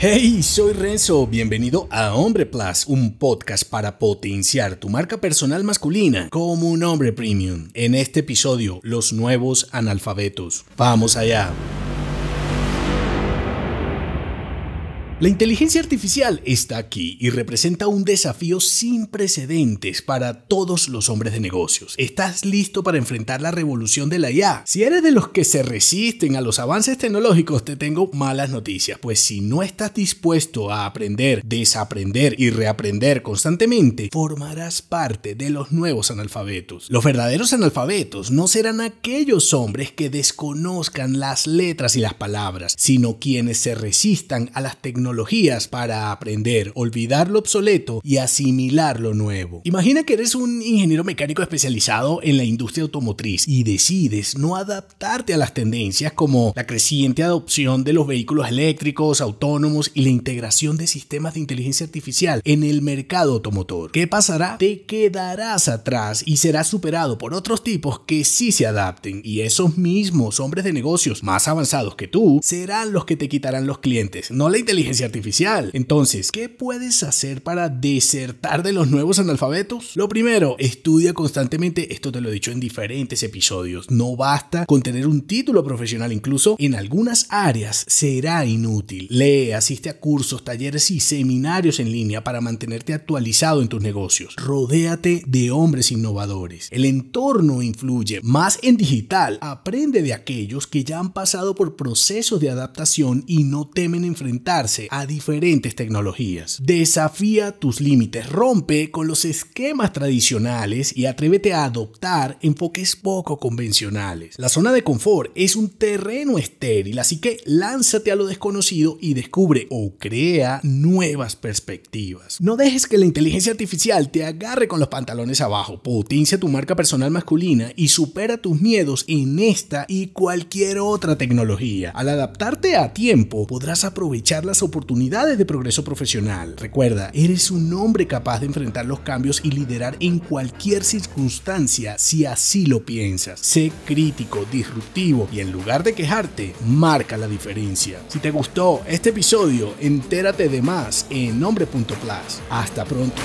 Hey, soy Renzo, bienvenido a Hombre Plus, un podcast para potenciar tu marca personal masculina como un hombre premium. En este episodio, los nuevos analfabetos. Vamos allá. La inteligencia artificial está aquí y representa un desafío sin precedentes para todos los hombres de negocios. ¿Estás listo para enfrentar la revolución de la IA? Si eres de los que se resisten a los avances tecnológicos, te tengo malas noticias, pues si no estás dispuesto a aprender, desaprender y reaprender constantemente, formarás parte de los nuevos analfabetos. Los verdaderos analfabetos no serán aquellos hombres que desconozcan las letras y las palabras, sino quienes se resistan a las tecnologías tecnologías para aprender, olvidar lo obsoleto y asimilar lo nuevo. Imagina que eres un ingeniero mecánico especializado en la industria automotriz y decides no adaptarte a las tendencias como la creciente adopción de los vehículos eléctricos, autónomos y la integración de sistemas de inteligencia artificial en el mercado automotor. ¿Qué pasará? Te quedarás atrás y serás superado por otros tipos que sí se adapten y esos mismos hombres de negocios más avanzados que tú serán los que te quitarán los clientes, no la inteligencia artificial. Entonces, ¿qué puedes hacer para desertar de los nuevos analfabetos? Lo primero, estudia constantemente, esto te lo he dicho en diferentes episodios, no basta con tener un título profesional, incluso en algunas áreas será inútil. Lee, asiste a cursos, talleres y seminarios en línea para mantenerte actualizado en tus negocios. Rodéate de hombres innovadores. El entorno influye más en digital. Aprende de aquellos que ya han pasado por procesos de adaptación y no temen enfrentarse a diferentes tecnologías. Desafía tus límites, rompe con los esquemas tradicionales y atrévete a adoptar enfoques poco convencionales. La zona de confort es un terreno estéril, así que lánzate a lo desconocido y descubre o crea nuevas perspectivas. No dejes que la inteligencia artificial te agarre con los pantalones abajo. Potencia tu marca personal masculina y supera tus miedos en esta y cualquier otra tecnología. Al adaptarte a tiempo, podrás aprovechar las oportunidades de progreso profesional. Recuerda, eres un hombre capaz de enfrentar los cambios y liderar en cualquier circunstancia si así lo piensas. Sé crítico, disruptivo y en lugar de quejarte, marca la diferencia. Si te gustó este episodio, entérate de más en nombre.plus. Hasta pronto.